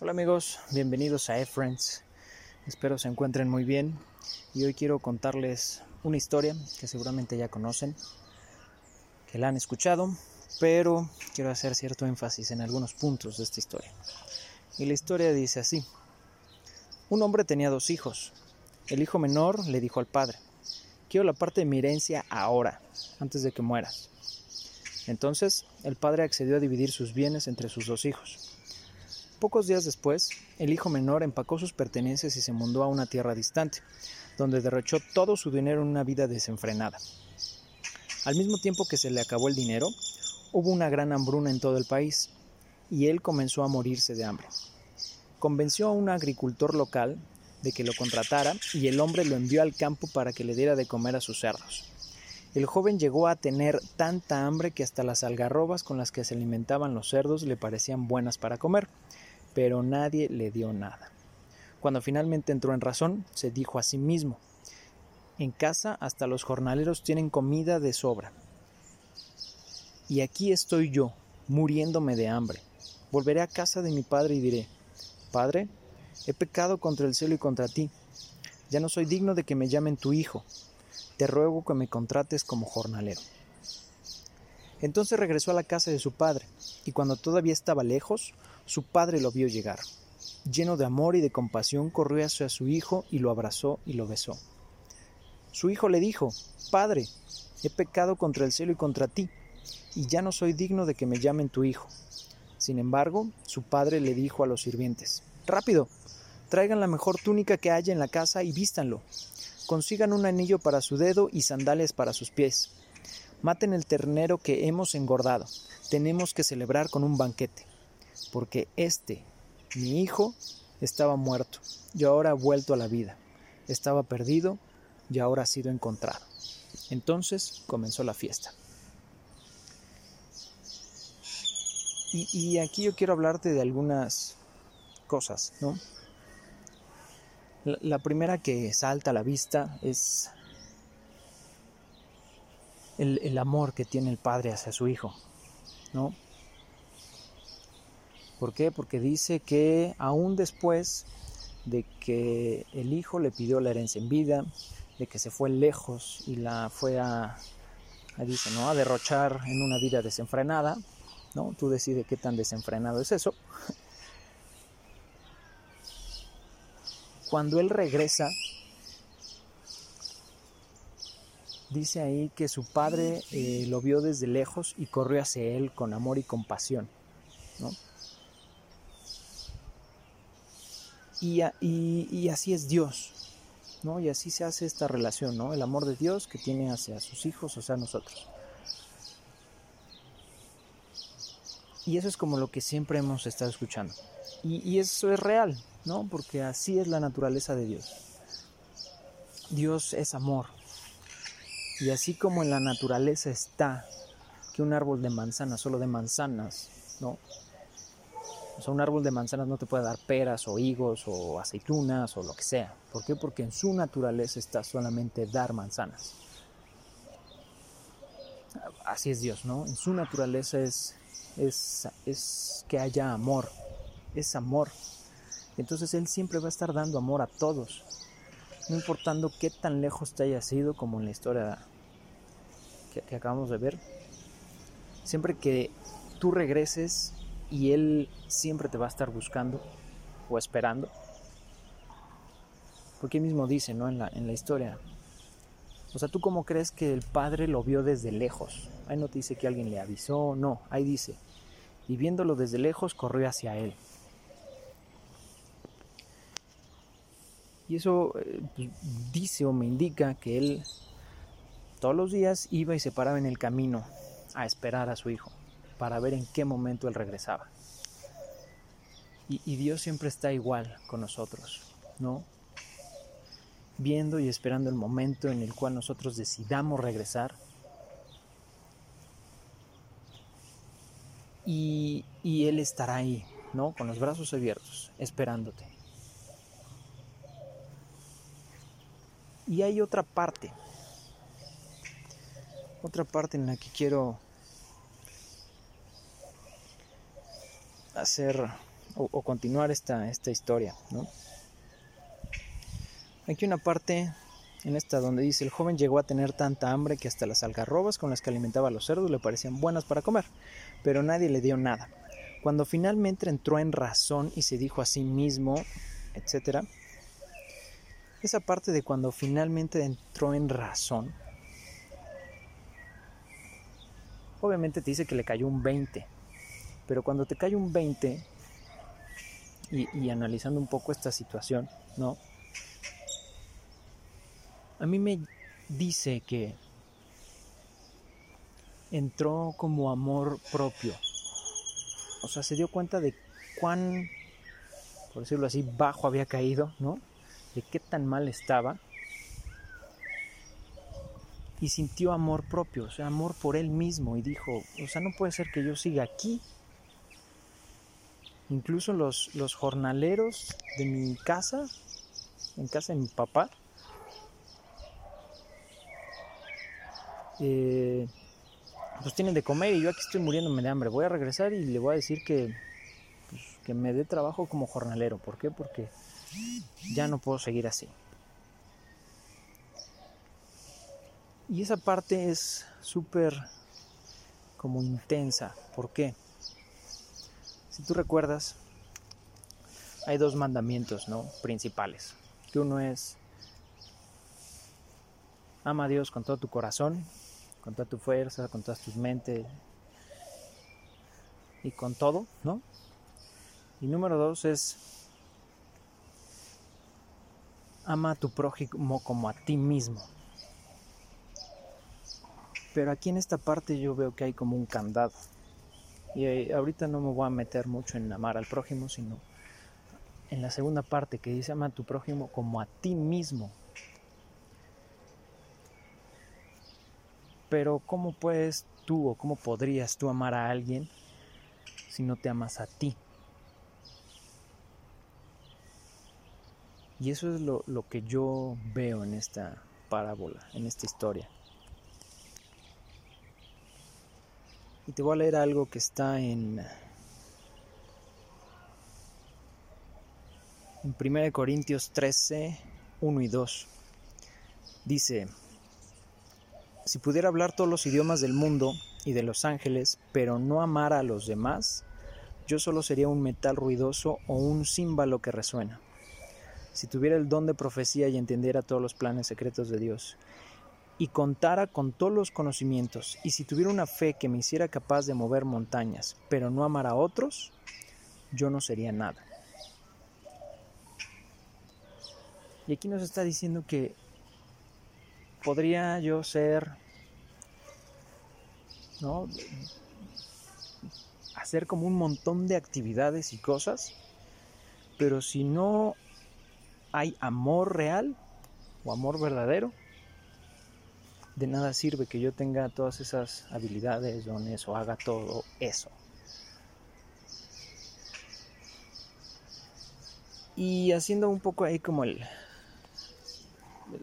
Hola amigos, bienvenidos a E-Friends. Espero se encuentren muy bien y hoy quiero contarles una historia que seguramente ya conocen, que la han escuchado, pero quiero hacer cierto énfasis en algunos puntos de esta historia. Y la historia dice así. Un hombre tenía dos hijos. El hijo menor le dijo al padre, quiero la parte de mi herencia ahora, antes de que mueras. Entonces el padre accedió a dividir sus bienes entre sus dos hijos. Pocos días después, el hijo menor empacó sus pertenencias y se mudó a una tierra distante, donde derrochó todo su dinero en una vida desenfrenada. Al mismo tiempo que se le acabó el dinero, hubo una gran hambruna en todo el país, y él comenzó a morirse de hambre. Convenció a un agricultor local de que lo contratara y el hombre lo envió al campo para que le diera de comer a sus cerdos. El joven llegó a tener tanta hambre que hasta las algarrobas con las que se alimentaban los cerdos le parecían buenas para comer pero nadie le dio nada. Cuando finalmente entró en razón, se dijo a sí mismo, en casa hasta los jornaleros tienen comida de sobra. Y aquí estoy yo, muriéndome de hambre. Volveré a casa de mi padre y diré, Padre, he pecado contra el cielo y contra ti. Ya no soy digno de que me llamen tu hijo. Te ruego que me contrates como jornalero. Entonces regresó a la casa de su padre, y cuando todavía estaba lejos, su padre lo vio llegar. Lleno de amor y de compasión, corrió hacia su hijo y lo abrazó y lo besó. Su hijo le dijo, Padre, he pecado contra el cielo y contra ti, y ya no soy digno de que me llamen tu hijo. Sin embargo, su padre le dijo a los sirvientes, Rápido, traigan la mejor túnica que haya en la casa y vístanlo. Consigan un anillo para su dedo y sandalias para sus pies Maten el ternero que hemos engordado. Tenemos que celebrar con un banquete. Porque este, mi hijo, estaba muerto y ahora ha vuelto a la vida. Estaba perdido y ahora ha sido encontrado. Entonces comenzó la fiesta. Y, aquí yo quiero hablarte de algunas cosas, ¿no? la primera que salta a la vista es el, amor que tiene el padre hacia su hijo, ¿no? ¿Por qué? Porque dice que aún después de que el hijo le pidió la herencia en vida, de que se fue lejos y la fue a, dice, ¿no? a derrochar en una vida desenfrenada, ¿no? Tú decides qué tan desenfrenado es eso. Cuando él regresa, dice ahí que su padre eh, lo vio desde lejos y corrió hacia él con amor y compasión. ¿no? Y, así es Dios, ¿no? Y así se hace esta relación, ¿no? El amor de Dios que tiene hacia sus hijos, o sea, nosotros. Y eso es como lo que siempre hemos estado escuchando. Y, y eso es real, ¿no? Porque así es la naturaleza de Dios. Dios es amor, y así como en la naturaleza está que un árbol de manzanas, solo de manzanas, ¿no? O sea, un árbol de manzanas no te puede dar peras o higos o aceitunas o lo que sea. ¿Por qué? Porque en su naturaleza está solamente dar manzanas. Así es Dios, ¿no? En su naturaleza es, es, es que haya amor, es amor. Entonces Él siempre va a estar dando amor a todos, no importando qué tan lejos te haya sido como en la historia que, acabamos de ver. Siempre que tú regreses y Él siempre te va a estar buscando o esperando. Porque mismo dice, ¿no? En la, en la historia. O sea, ¿tú cómo crees que el Padre lo vio desde lejos? Ahí no te dice que alguien le avisó, no, ahí dice. Y viéndolo desde lejos, corrió hacia Él. Y eso eh, dice o me indica que él todos los días iba y se paraba en el camino a esperar a su hijo para ver en qué momento él regresaba. Y, Dios siempre está igual con nosotros, ¿no? Viendo y esperando el momento en el cual nosotros decidamos regresar. Y, y Él estará ahí, ¿no? Con los brazos abiertos, esperándote. Y hay otra parte, otra parte en la que quiero hacer o, continuar esta, esta historia. Aquí una parte en esta donde dice el joven llegó a tener tanta hambre que hasta las algarrobas con las que alimentaba a los cerdos le parecían buenas para comer, pero nadie le dio nada. Cuando finalmente entró en razón y se dijo a sí mismo, etc. Esa parte de cuando finalmente entró en razón, obviamente te dice que le cayó un 20, pero cuando te cae un 20 y, y analizando un poco esta situación, ¿no? A mí me dice que entró como amor propio. O sea, se dio cuenta de cuán, por decirlo así, bajo había caído, ¿no? De qué tan mal estaba. Y sintió amor propio, o sea, amor por él mismo. Y dijo, o sea, no puede ser que yo siga aquí. Incluso los, los jornaleros de mi casa, en casa de mi papá, eh, pues tienen de comer y yo aquí estoy muriéndome de hambre. Voy a regresar y le voy a decir que, pues, que me dé trabajo como jornalero. ¿Por qué? Porque ya no puedo seguir así. Y esa parte es súper como intensa. ¿Por qué? Si tú recuerdas, hay dos mandamientos ¿no? principales. Que uno es, ama a Dios con todo tu corazón con toda tu fuerza, con todas tus mentes y con todo, ¿no? Y número dos es ama a tu prójimo como a ti mismo. Pero aquí en esta parte yo veo que hay como un candado. Y eh, ahorita no me voy a meter mucho en amar al prójimo, sino en la segunda parte que dice ama a tu prójimo como a ti mismo. Pero ¿cómo puedes tú o cómo podrías tú amar a alguien si no te amas a ti? Y eso es lo, que yo veo en esta parábola, en esta historia. Y te voy a leer algo que está en, en 1 Corintios 13, 1 y 2. Dice, si pudiera hablar todos los idiomas del mundo y de los ángeles, pero no amara a los demás, yo solo sería un metal ruidoso o un címbalo que resuena. Si tuviera el don de profecía y entendiera todos los planes secretos de Dios, y contara con todos los conocimientos, y si tuviera una fe que me hiciera capaz de mover montañas, pero no amara a otros, yo no sería nada. Y aquí nos está diciendo que podría yo ser, ¿no? Hacer como un montón de actividades y cosas, pero si no hay amor real o amor verdadero, de nada sirve que yo tenga todas esas habilidades, dones o haga todo eso. Y haciendo un poco ahí como el,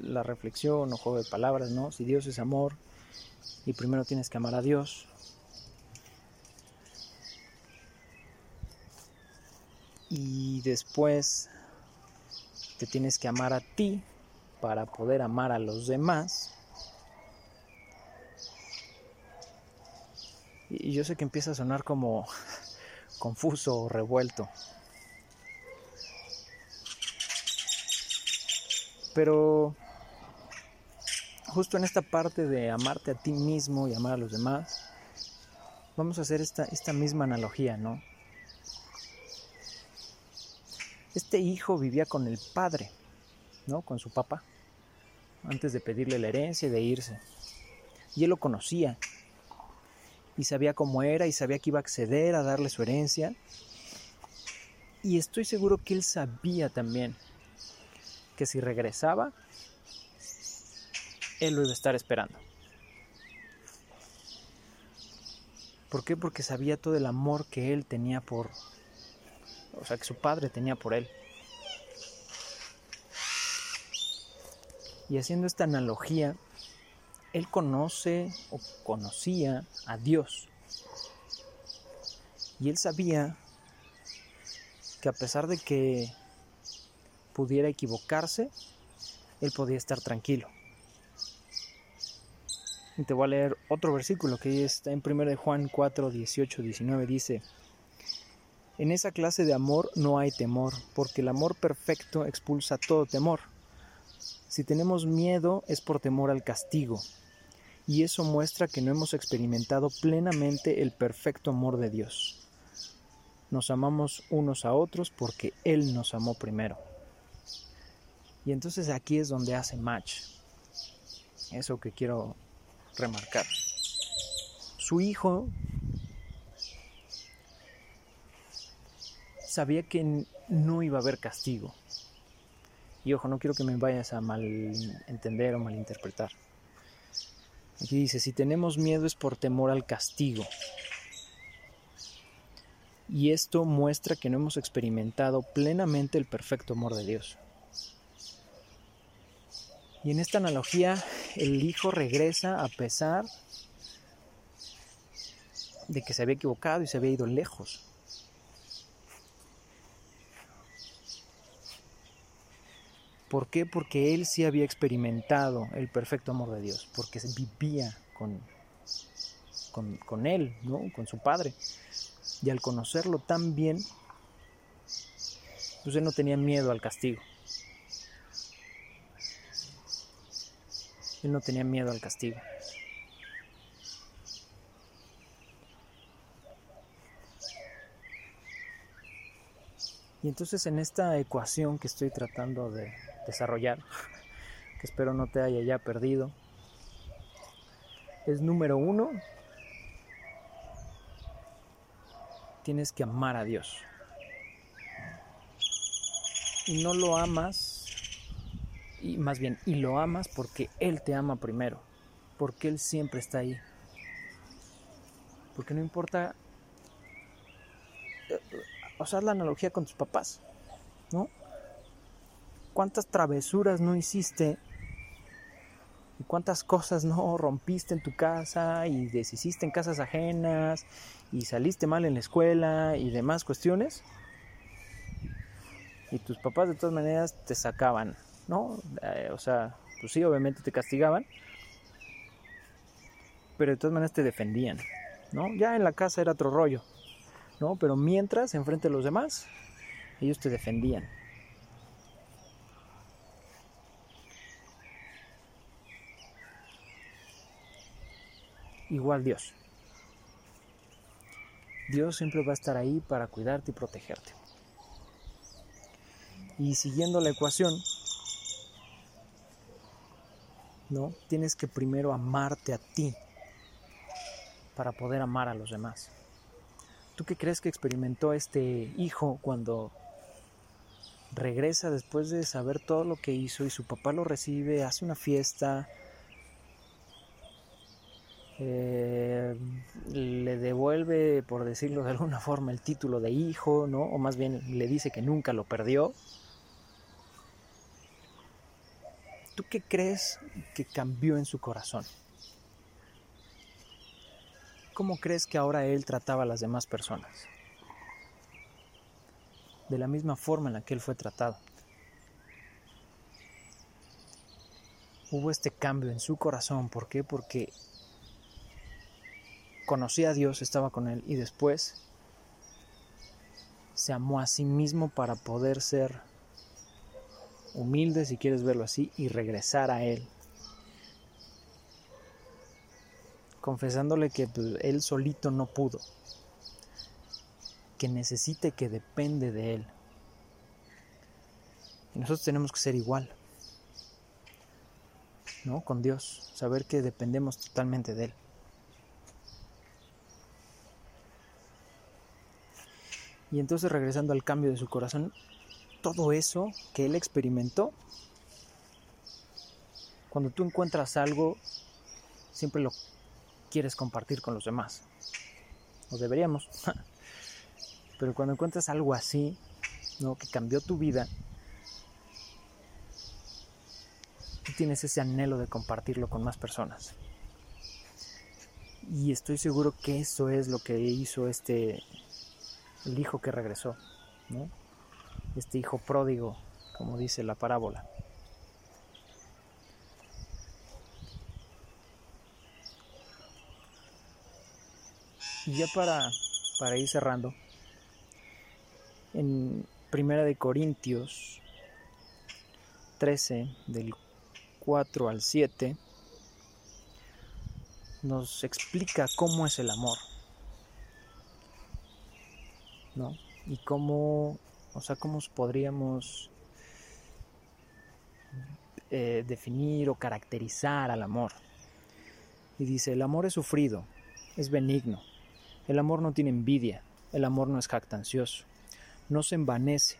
la reflexión o juego de palabras, ¿no? Si Dios es amor y primero tienes que amar a Dios. Y después te tienes que amar a ti para poder amar a los demás. Y yo sé que empieza a sonar como confuso o revuelto. Pero justo en esta parte de amarte a ti mismo y amar a los demás, vamos a hacer esta, esta misma analogía, ¿no? Este hijo vivía con el padre, ¿no? Con su papá, antes de pedirle la herencia y de irse. Y él lo conocía, y sabía cómo era, y sabía que iba a acceder a darle su herencia. Y estoy seguro que él sabía también que si regresaba, él lo iba a estar esperando. ¿Por qué? Porque sabía todo el amor que él tenía por, o sea, que su padre tenía por él. Y haciendo esta analogía, él conoce o conocía a Dios. Y él sabía que a pesar de que pudiera equivocarse, él podía estar tranquilo. Y te voy a leer otro versículo que está en 1 de Juan 4, 18, 19. Dice, en esa clase de amor no hay temor, porque el amor perfecto expulsa todo temor. Si tenemos miedo es por temor al castigo, y eso muestra que no hemos experimentado plenamente el perfecto amor de Dios. Nos amamos unos a otros porque Él nos amó primero. Y entonces aquí es donde hace match. Eso que quiero remarcar. Su hijo sabía que no iba a haber castigo. Y ojo, no quiero que me vayas a malentender o malinterpretar. Aquí dice, si tenemos miedo es por temor al castigo. Y esto muestra que no hemos experimentado plenamente el perfecto amor de Dios. Y en esta analogía, el hijo regresa a pesar de que se había equivocado y se había ido lejos. ¿Por qué? Porque él sí había experimentado el perfecto amor de Dios, porque vivía con, con, él, ¿no? con su padre. Y al conocerlo tan bien, pues él no tenía miedo al castigo. Él no tenía miedo al castigo. Y entonces en esta ecuación que estoy tratando de desarrollar, que espero no te haya ya perdido, es número uno, tienes que amar a Dios. Y no lo amas y más bien, y lo amas porque Él te ama primero, porque Él siempre está ahí. Porque no importa, o sea, la analogía con tus papás, ¿no? ¿Cuántas travesuras no hiciste? ¿Y cuántas cosas no rompiste en tu casa y deshiciste en casas ajenas y saliste mal en la escuela y demás cuestiones? Y tus papás de todas maneras te sacaban ¿no? Eh, o sea, pues sí, obviamente te castigaban, pero de todas maneras te defendían, ¿no? Ya en la casa era otro rollo, ¿no? Pero mientras, enfrente de los demás, ellos te defendían. Igual Dios. Dios siempre va a estar ahí para cuidarte y protegerte. Y siguiendo la ecuación, ¿no? Tienes que primero amarte a ti para poder amar a los demás. ¿Tú qué crees que experimentó este hijo cuando regresa después de saber todo lo que hizo y su papá lo recibe, hace una fiesta, eh, le devuelve, por decirlo de alguna forma, el título de hijo, ¿no? O más bien le dice que nunca lo perdió. ¿Tú qué crees que cambió en su corazón? ¿Cómo crees que ahora él trataba a las demás personas? De la misma forma en la que él fue tratado. Hubo este cambio en su corazón. ¿Por qué? Porque conocía a Dios, estaba con él y después se amó a sí mismo para poder ser humilde si quieres verlo así, y regresar a Él. Confesándole que pues, Él solito no pudo, que necesite que depende de Él. Y nosotros tenemos que ser igual, ¿no? Con Dios, saber que dependemos totalmente de Él. Y entonces regresando al cambio de su corazón, todo eso que él experimentó, cuando tú encuentras algo, siempre lo quieres compartir con los demás. O deberíamos. Pero cuando encuentras algo así, ¿no? que cambió tu vida, tú tienes ese anhelo de compartirlo con más personas. Y estoy seguro que eso es lo que hizo este el hijo que regresó, este hijo pródigo, como dice la parábola. Y ya para, para ir cerrando, en Primera de Corintios 13, del 4 al 7, nos explica cómo es el amor. ¿No? Y cómo, o sea, cómo podríamos eh, definir o caracterizar al amor. Y dice, el amor es sufrido, es benigno, el amor no tiene envidia, el amor no es jactancioso, no se envanece,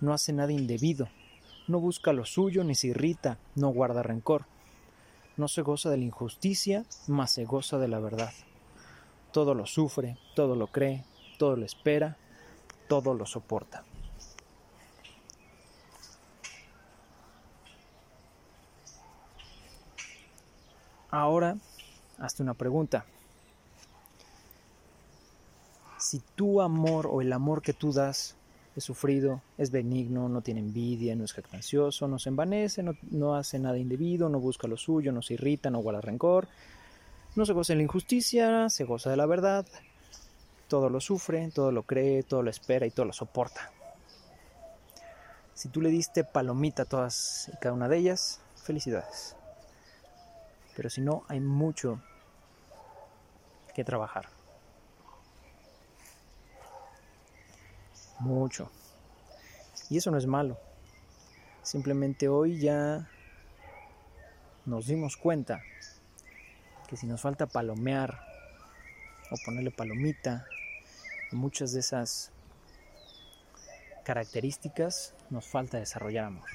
no hace nada indebido, no busca lo suyo ni se irrita, no guarda rencor, no se goza de la injusticia, mas se goza de la verdad. Todo lo sufre, todo lo cree, todo lo espera, todo lo soporta. Ahora, hazte una pregunta. Si tu amor o el amor que tú das es sufrido, es benigno, no tiene envidia, no es jactancioso, no se envanece, no, hace nada indebido, no busca lo suyo, no se irrita, no guarda rencor, no se goza en la injusticia, se goza de la verdad, todo lo sufre, todo lo cree, todo lo espera y todo lo soporta. Si tú le diste palomita a todas y cada una de ellas, felicidades. Pero si no, hay mucho que trabajar. mucho. Y eso no es malo. Simplemente hoy ya nos dimos cuenta que si nos falta palomear o ponerle palomita, muchas de esas características nos falta desarrollar amor.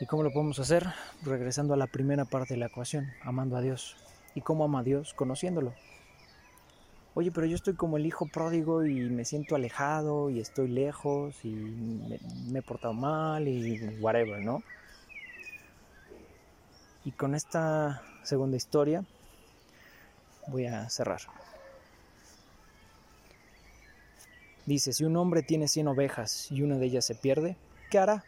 ¿Y cómo lo podemos hacer? Regresando a la primera parte de la ecuación, amando a Dios. ¿Y cómo ama a Dios? Conociéndolo, oye, pero yo estoy como el hijo pródigo y me siento alejado y estoy lejos y me, he portado mal y whatever, ¿no? Y con esta segunda historia voy a cerrar. Dice, si un hombre tiene 100 ovejas y una de ellas se pierde, ¿qué hará?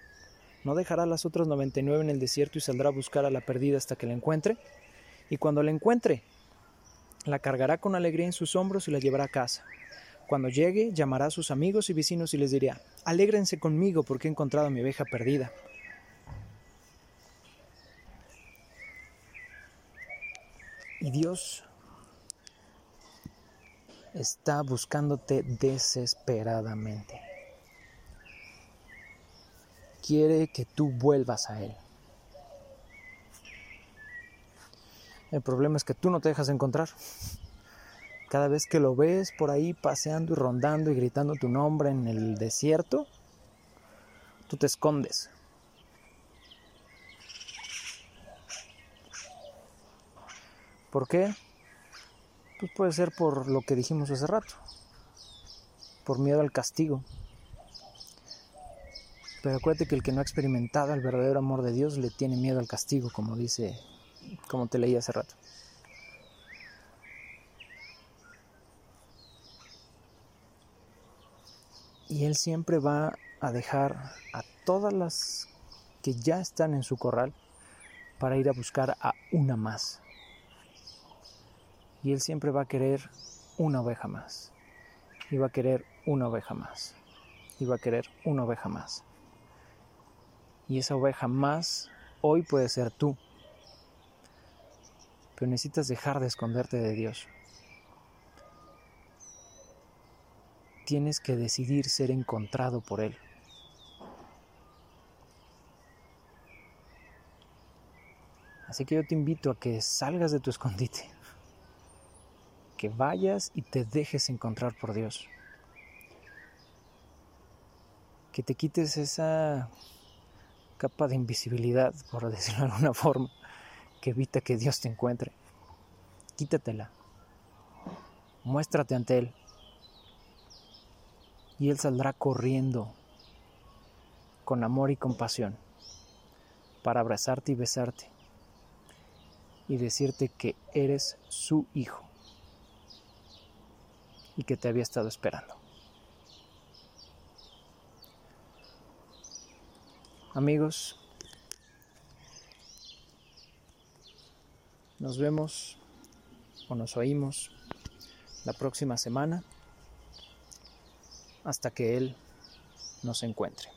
¿No dejará las otras 99 en el desierto y saldrá a buscar a la perdida hasta que la encuentre? Y cuando la encuentre, la cargará con alegría en sus hombros y la llevará a casa. Cuando llegue, llamará a sus amigos y vecinos y les dirá, alégrense conmigo porque he encontrado a mi oveja perdida. Y Dios está buscándote desesperadamente. Quiere que tú vuelvas a Él. El problema es que tú no te dejas encontrar. Cada vez que lo ves por ahí paseando y rondando y gritando tu nombre en el desierto, tú te escondes. ¿Por qué? Pues puede ser por lo que dijimos hace rato, por miedo al castigo. Pero acuérdate que el que no ha experimentado el verdadero amor de Dios le tiene miedo al castigo, como dice como te leí hace rato. Y Él siempre va a dejar a todas las que ya están en su corral para ir a buscar a una más. Y Él siempre va a querer una oveja más. Y va a querer una oveja más. Y va a querer una oveja más. Y esa oveja más hoy puede ser tú pero necesitas dejar de esconderte de Dios. Tienes que decidir ser encontrado por Él. Así que yo te invito a que salgas de tu escondite, vayas y te dejes encontrar por Dios, que te quites esa capa de invisibilidad, por decirlo de alguna forma, que evita que Dios te encuentre. Quítatela. Muéstrate ante Él. Y Él saldrá corriendo con amor y compasión para abrazarte y besarte y decirte que eres su hijo y que te había estado esperando. Amigos, nos vemos o nos oímos la próxima semana hasta que Él nos encuentre.